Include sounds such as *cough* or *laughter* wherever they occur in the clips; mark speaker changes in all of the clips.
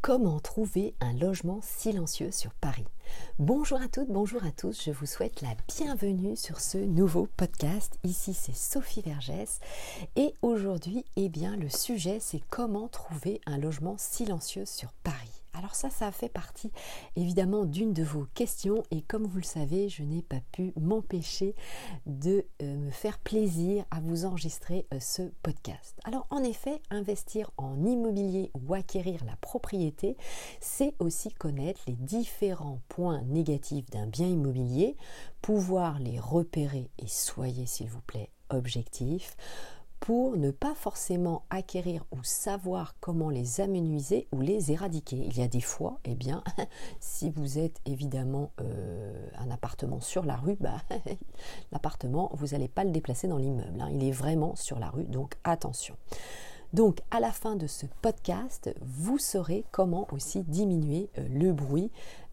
Speaker 1: Comment trouver un logement silencieux sur Paris Bonjour à toutes, bonjour à tous, je vous souhaite la bienvenue sur ce nouveau podcast. Ici c'est Sophie Vergès et aujourd'hui, eh bien, le sujet c'est comment trouver un logement silencieux sur Paris. Alors ça, ça fait partie évidemment d'une de vos questions et comme vous le savez, je n'ai pas pu m'empêcher de euh, me faire plaisir à vous enregistrer euh, ce podcast. Alors en effet, investir en immobilier ou acquérir la propriété, c'est aussi connaître les différents points négatifs d'un bien immobilier, pouvoir les repérer et soyez s'il vous plaît objectif pour ne pas forcément acquérir ou savoir comment les amenuiser ou les éradiquer. Il y a des fois, eh bien, *laughs* si vous êtes évidemment euh, un appartement sur la rue, bah, *laughs* l'appartement, vous n'allez pas le déplacer dans l'immeuble. Hein. Il est vraiment sur la rue, donc attention. Donc à la fin de ce podcast, vous saurez comment aussi diminuer euh, le bruit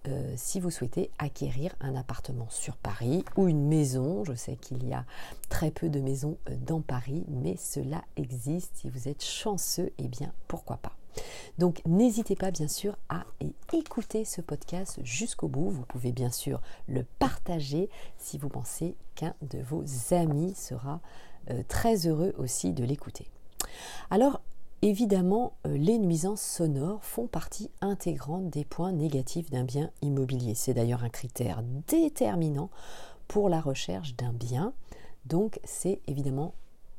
Speaker 1: euh, si vous souhaitez acquérir un appartement sur Paris ou une maison. Je sais qu'il y a très peu de maisons euh, dans Paris, mais cela existe. Si vous êtes chanceux, eh bien pourquoi pas? Donc n'hésitez pas bien sûr à écouter ce podcast jusqu'au bout. Vous pouvez bien sûr le partager si vous pensez qu'un de vos amis sera très heureux aussi de l'écouter. Alors, évidemment, euh, les nuisances sonores font partie intégrante des points négatifs d'un bien immobilier. C'est d'ailleurs un critère déterminant pour la recherche d'un bien. Donc, c'est évidemment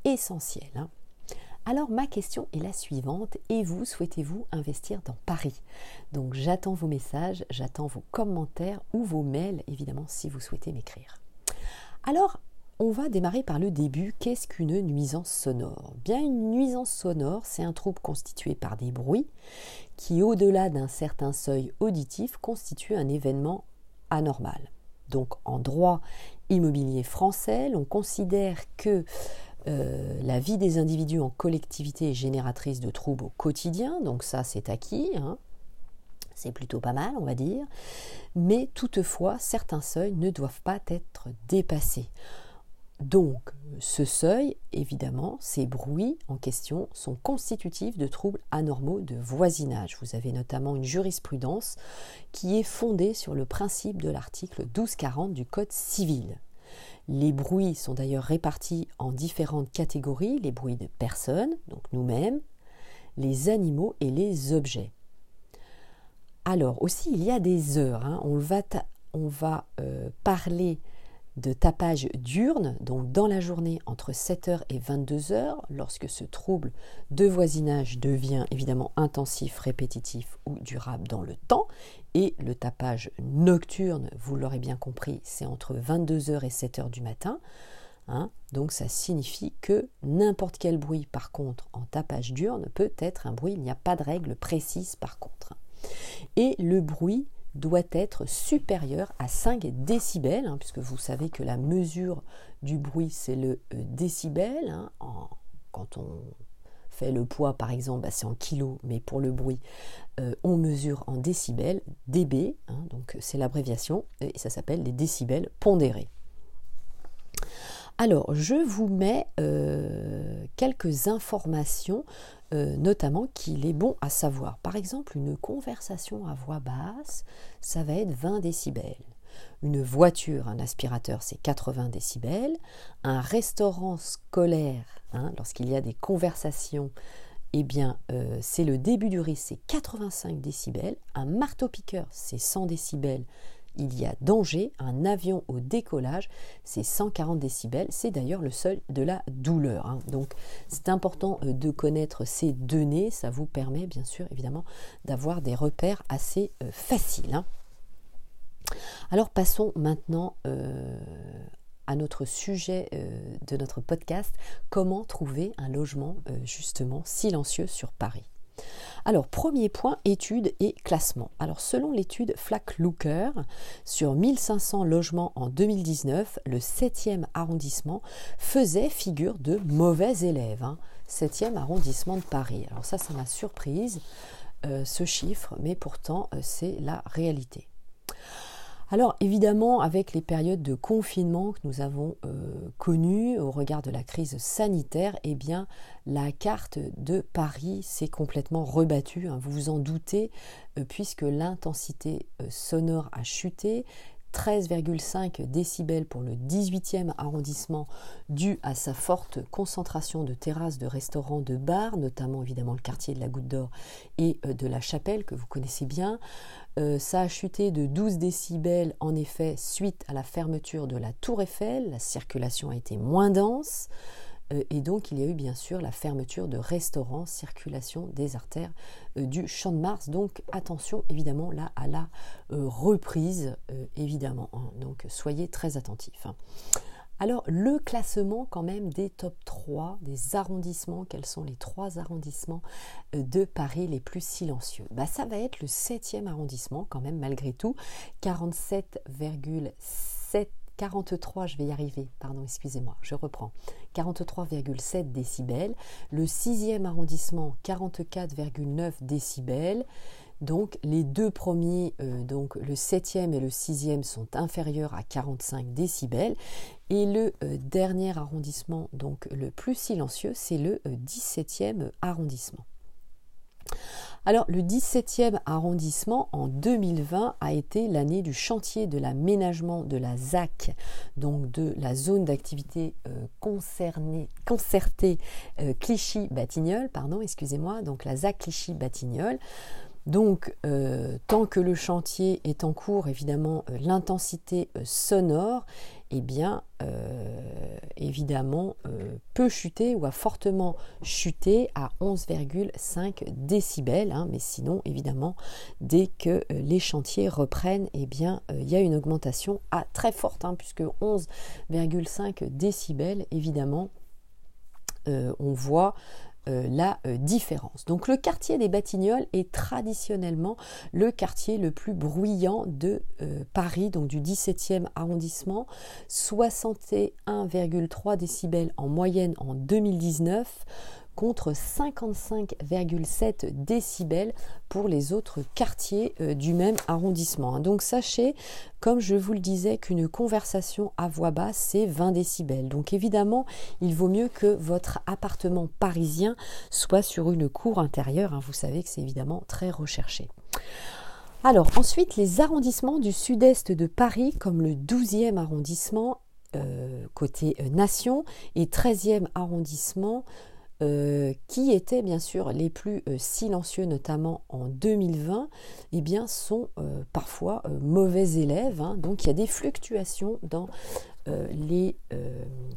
Speaker 1: essentiel. Hein. Alors ma question est la suivante. Et vous, souhaitez-vous investir dans Paris? Donc j'attends vos messages, j'attends vos commentaires ou vos mails, évidemment, si vous souhaitez m'écrire. Alors on va démarrer par le début. Qu'est-ce qu'une nuisance sonore? Bien, une nuisance sonore, c'est un trouble constitué par des bruits qui, au-delà d'un certain seuil auditif, constitue un événement anormal. Donc, en droit immobilier français, on considère que euh, la vie des individus en collectivité est génératrice de troubles au quotidien, donc ça c'est acquis, hein. c'est plutôt pas mal on va dire, mais toutefois certains seuils ne doivent pas être dépassés. Donc, ce seuil, évidemment, ces bruits en question sont constitutifs de troubles anormaux de voisinage. Vous avez notamment une jurisprudence qui est fondée sur le principe de l'article 1240 du Code civil. Les bruits sont d'ailleurs répartis en différentes catégories, les bruits de personnes, donc nous-mêmes, les animaux et les objets. Alors aussi, il y a des heures. Hein. On va, euh, parler de tapage diurne, donc dans la journée entre 7h et 22h, lorsque ce trouble de voisinage devient évidemment intensif, répétitif ou durable dans le temps, et le tapage nocturne, vous l'aurez bien compris, c'est entre 22h et 7h du matin. Hein. donc ça signifie que n'importe quel bruit par contre en tapage diurne peut être un bruit, il n'y a pas de règle précise par contre. Et le bruit doit être supérieur à 5 décibels, hein, puisque vous savez que la mesure du bruit, c'est le euh, décibel. Hein, quand on fait le poids, par exemple, bah, c'est en kilos, mais pour le bruit, euh, on mesure en décibels, dB, hein, donc c'est l'abréviation, et ça s'appelle les décibels pondérés. Alors, je vous mets euh, quelques informations euh, notamment qu'il est bon à savoir. Par exemple, une conversation à voix basse, ça va être 20 décibels. Une voiture, un aspirateur, c'est 80 décibels. Un restaurant scolaire, hein, lorsqu'il y a des conversations, eh bien, euh, c'est le début du risque, c'est 85 décibels. Un marteau-piqueur, c'est 100 décibels il y a danger, un avion au décollage, c'est 140 décibels, c'est d'ailleurs le seuil de la douleur. Hein. Donc c'est important euh, de connaître ces données, ça vous permet bien sûr évidemment d'avoir des repères assez euh, faciles. Hein. Alors passons maintenant euh, à notre sujet de notre podcast, comment trouver un logement justement silencieux sur Paris. Alors, premier point, études et classement. Alors, selon l'étude Flack Looker, sur 1500 logements en 2019, le 7e arrondissement faisait figure de mauvais élèves. 7e hein. arrondissement de Paris. Alors, ça, ça m'a surprise, euh, ce chiffre, mais pourtant, euh, c'est la réalité. Alors évidemment, avec les périodes de confinement que nous avons euh, connues au regard de la crise sanitaire, eh bien la carte de Paris s'est complètement rebattue. Hein. vous vous en doutez, euh, puisque l'intensité euh, sonore a chuté. 13,5 décibels pour le 18e arrondissement dû à sa forte concentration de terrasses, de restaurants, de bars, notamment évidemment le quartier de la Goutte d'Or et de la Chapelle que vous connaissez bien. Euh, ça a chuté de 12 décibels en effet suite à la fermeture de la tour Eiffel, la circulation a été moins dense euh, et donc il y a eu bien sûr la fermeture de restaurants, circulation des artères euh, du Champ de Mars. Donc attention évidemment là à la reprise évidemment. Hein. donc soyez très attentifs. Hein. Alors, le classement quand même des top 3 des arrondissements, quels sont les trois arrondissements euh, de Paris les plus silencieux? Bah, Ça va être le 7e arrondissement quand même malgré tout, 47,7 43, je vais y arriver, pardon, excusez-moi, je reprends. 43,7 décibels. Le 6e arrondissement, 44,9 décibels. Donc les deux premiers, euh, donc le 7e et le 6e sont inférieurs à 45 décibels. Et le euh, dernier arrondissement, donc le plus silencieux, c'est le 17e euh, arrondissement. Alors le 17e arrondissement en 2020 a été l'année du chantier de l'aménagement de la ZAC, donc de la zone d'activité euh, concertée Clichy-Batignolles, pardon, excusez-moi, donc la ZAC Clichy-Batignolles. Donc, tant que le chantier est en cours, évidemment, l'intensité sonore eh bien, euh, évidemment, euh, peut chuter ou a fortement chuté à 11,5 décibels. Hein, mais sinon, évidemment, dès que euh, les chantiers reprennent, eh bien, il y a une augmentation à très forte, hein, puisque 11,5 décibels, évidemment, on voit euh, la euh, différence. Donc le quartier des Batignolles est traditionnellement le quartier le plus bruyant de euh, Paris, donc du 17e arrondissement, 61,3 décibels en moyenne en 2019 contre 55,7 décibels pour les autres quartiers euh, du même arrondissement. Donc sachez, comme je vous le disais, qu'une conversation à voix basse, c'est 20 décibels. Donc évidemment, il vaut mieux que votre appartement parisien soit sur une cour intérieure. Hein. Vous savez que c'est évidemment très recherché. Alors ensuite, les arrondissements du sud-est de Paris, comme le 12e arrondissement, euh, côté euh, nation, et 13e arrondissement, euh, qui étaient bien sûr les plus euh, silencieux, notamment en 2020, eh bien, sont euh, parfois mauvais élèves. Hein. donc il y a des fluctuations dans les,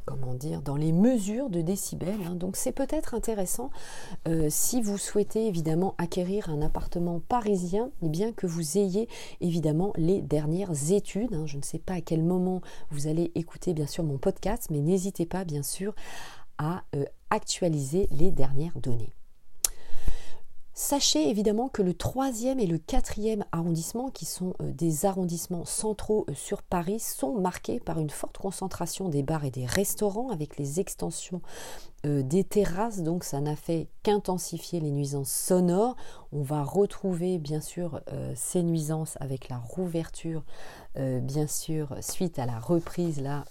Speaker 1: comment dire, dans les mesures de décibels. Hein. donc c'est peut-être intéressant si vous souhaitez évidemment acquérir un appartement parisien, eh bien que vous ayez évidemment les dernières études. Hein. je ne sais pas à quel moment vous allez écouter bien sûr mon podcast, mais n'hésitez pas bien sûr à actualiser les dernières données. Sachez évidemment que le troisième et le quatrième arrondissement, qui sont euh, des arrondissements centraux euh, sur Paris, sont marqués par une forte concentration des bars et des restaurants avec les extensions euh, des terrasses. Donc ça n'a fait qu'intensifier les nuisances sonores. On va retrouver bien sûr ces nuisances avec la rouverture, bien sûr, suite à la reprise là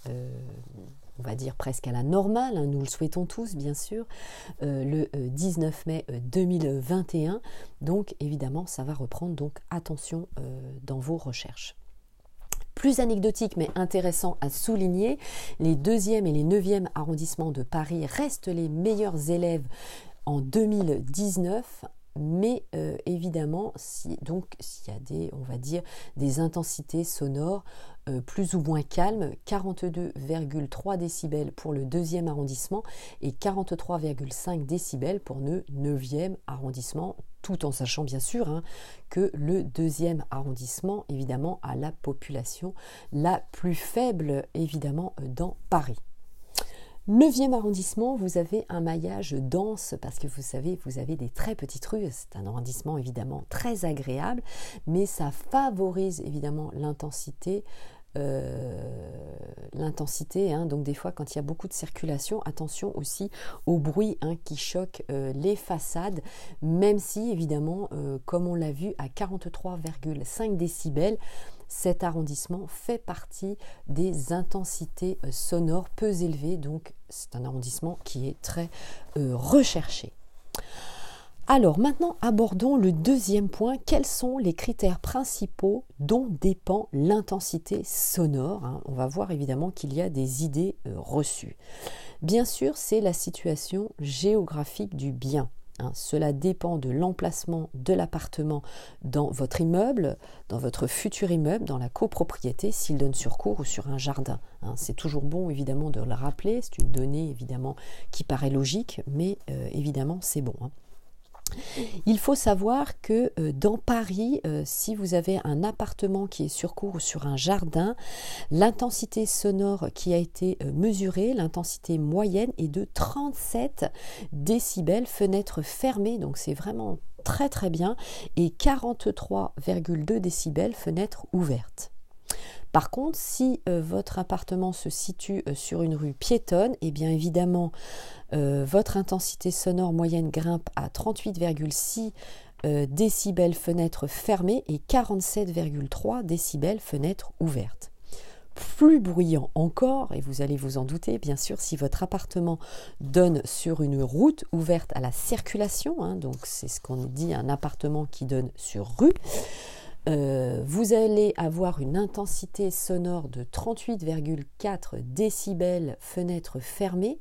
Speaker 1: on va dire presque à la normale, hein, nous le souhaitons tous bien sûr, euh, le 19 euh, mai 2021. Euh, donc évidemment, ça va reprendre, donc attention dans vos recherches. Plus anecdotique mais intéressant à souligner, les deuxième et les neuvième arrondissements de Paris restent les meilleurs élèves en 2019 mais évidemment, si, donc s'il y a des, on va dire, des intensités sonores euh, plus ou moins calme, 42,3 décibels pour le deuxième arrondissement et 43,5 décibels pour le neuvième arrondissement, tout en sachant bien sûr hein, que le deuxième arrondissement, évidemment, a la population la plus faible, évidemment, dans Paris. Neuvième arrondissement, vous avez un maillage dense parce que vous savez, vous avez des très petites rues. C'est un arrondissement évidemment très agréable, mais ça favorise évidemment l'intensité euh, l'intensité. Hein. donc des fois, quand il y a beaucoup de circulation, attention aussi au bruit hein, qui choque euh, les façades, même si évidemment, euh, comme on l'a vu, à 43,5 décibels, cet arrondissement fait partie des intensités euh, sonores peu élevées, donc c'est un arrondissement qui est très euh, recherché. Alors maintenant, abordons le deuxième point. Quels sont les critères principaux dont dépend l'intensité sonore hein? On va voir évidemment qu'il y a des idées euh, reçues. Bien sûr, c'est la situation géographique du bien. Hein. Cela dépend de l'emplacement de l'appartement dans votre immeuble, dans votre futur immeuble, dans la copropriété, s'il donne sur cour ou sur un jardin. Hein. C'est toujours bon évidemment de le rappeler, c'est une donnée évidemment qui paraît logique, mais euh, évidemment c'est bon. Il faut savoir que euh, dans Paris, euh, si vous avez un appartement qui est sur cour ou sur un jardin, l'intensité sonore qui a été euh, mesurée, l'intensité moyenne est de 37 décibels, fenêtre fermée, donc c'est vraiment très très bien, et 43,2 décibels, fenêtre ouverte. Par contre, si euh, votre appartement se situe euh, sur une rue piétonne, et eh bien évidemment, euh, votre intensité sonore moyenne grimpe à 38,6 décibels fenêtre fermée et 47,3 décibels fenêtre ouverte plus bruyant encore, et vous allez vous en douter, bien sûr, si votre appartement donne sur une route ouverte à la circulation, hein, donc c'est ce qu'on dit un appartement qui donne sur rue, euh, vous allez avoir une intensité sonore de 38,4 décibels fenêtre fermée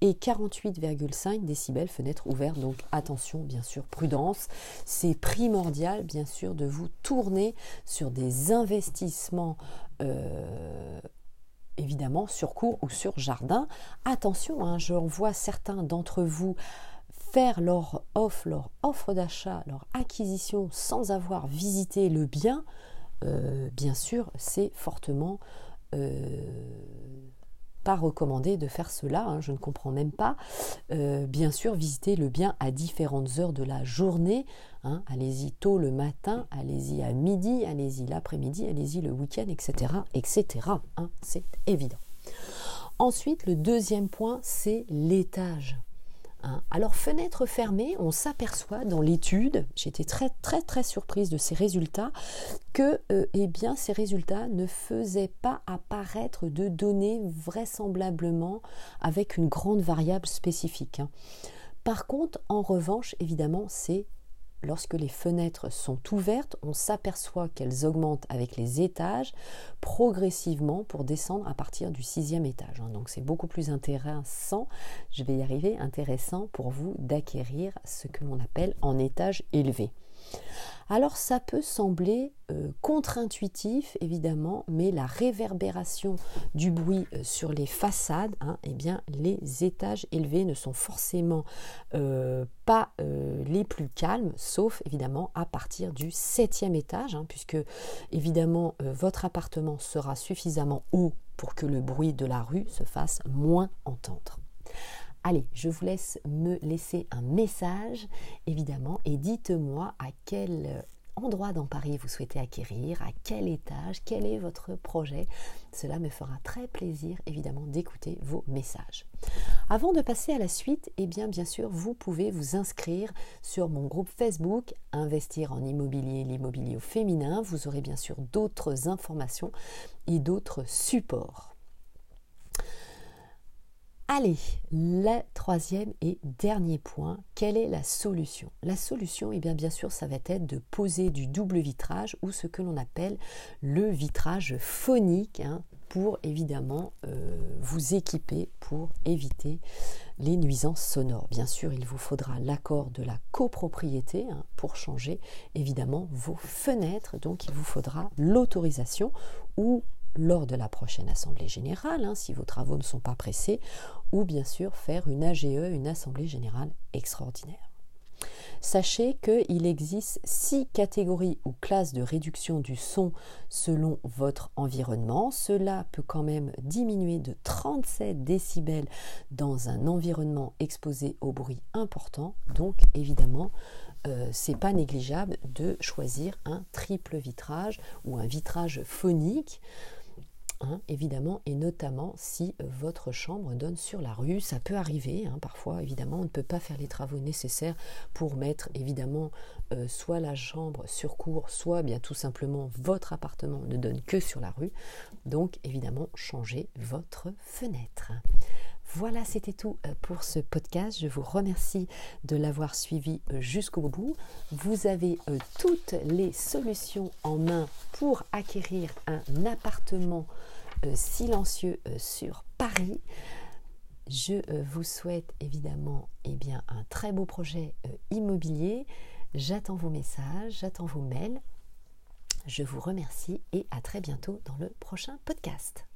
Speaker 1: et 48,5 décibels fenêtre ouverte. Donc attention, bien sûr, prudence. C'est primordial, bien sûr, de vous tourner sur des investissements. Euh, évidemment sur cours ou sur jardin. Attention, hein, je vois certains d'entre vous faire leur offre, leur offre d'achat, leur acquisition sans avoir visité le bien, euh, bien sûr, c'est fortement euh, pas recommandé de faire cela. Hein, je ne comprends même pas. Euh, bien sûr, visiter le bien à différentes heures de la journée. Hein, allez-y tôt le matin, allez-y à midi, allez-y l'après-midi, allez-y le week-end, etc., etc. Hein, c'est évident. Ensuite, le deuxième point, c'est l'étage. Hein. Alors fenêtre fermée, on s'aperçoit dans l'étude, j'étais très très très surprise de ces résultats, que euh, eh bien, ces résultats ne faisaient pas apparaître de données vraisemblablement avec une grande variable spécifique. Hein. Par contre, en revanche, évidemment, c'est lorsque les fenêtres sont ouvertes, on s'aperçoit qu'elles augmentent avec les étages progressivement pour descendre à partir du sixième étage. Hein. Donc c'est beaucoup plus intéressant, je vais y arriver, intéressant pour vous d'acquérir ce que l'on appelle en étage élevé. Alors ça peut sembler euh, contre-intuitif évidemment, mais la réverbération du bruit euh, sur les façades, hein, eh bien les étages élevés ne sont forcément euh, pas les plus calmes, sauf évidemment à partir du septième étage, hein, puisque évidemment votre appartement sera suffisamment haut pour que le bruit de la rue se fasse moins entendre. Allez, je vous laisse me laisser un message, évidemment, et dites-moi à quel endroit dans Paris vous souhaitez acquérir, à quel étage, quel est votre projet. Cela me fera très plaisir, évidemment, d'écouter vos messages. Avant de passer à la suite, eh bien, bien sûr, vous pouvez vous inscrire sur mon groupe Facebook Investir en immobilier, l'immobilier au féminin. Vous aurez bien sûr d'autres informations et d'autres supports. Allez, le troisième et dernier point, quelle est la solution? La solution, eh bien, sûr, ça va être de poser du double vitrage ou ce que l'on appelle le vitrage phonique hein, pour évidemment euh, vous équiper pour éviter les nuisances sonores. Bien sûr, il vous faudra l'accord de la copropriété hein, pour changer évidemment vos fenêtres. Donc, il vous faudra l'autorisation ou lors de la prochaine Assemblée générale, hein, si vos travaux ne sont pas pressés, ou bien sûr faire une AGE, une Assemblée générale extraordinaire. Sachez qu'il existe six catégories ou classes de réduction du son selon votre environnement. Cela peut quand même diminuer de 37 décibels dans un environnement exposé au bruit important. Donc évidemment, euh, c'est pas négligeable de choisir un triple vitrage ou un vitrage phonique Hein, évidemment, et notamment si euh, votre chambre donne sur la rue, ça peut arriver, hein, parfois évidemment on ne peut pas faire les travaux nécessaires pour mettre évidemment euh, soit la chambre surcourt, soit bien tout simplement votre appartement ne donne que sur la rue. Donc évidemment, changez votre fenêtre. Voilà, c'était tout euh, pour ce podcast. Je vous remercie de l'avoir suivi euh, jusqu'au bout. Vous avez toutes les solutions en main pour acquérir un appartement silencieux sur Paris. Je euh, vous souhaite évidemment eh un très beau projet euh, immobilier. J'attends vos messages, j'attends vos mails. Je vous remercie et à très bientôt dans le prochain podcast.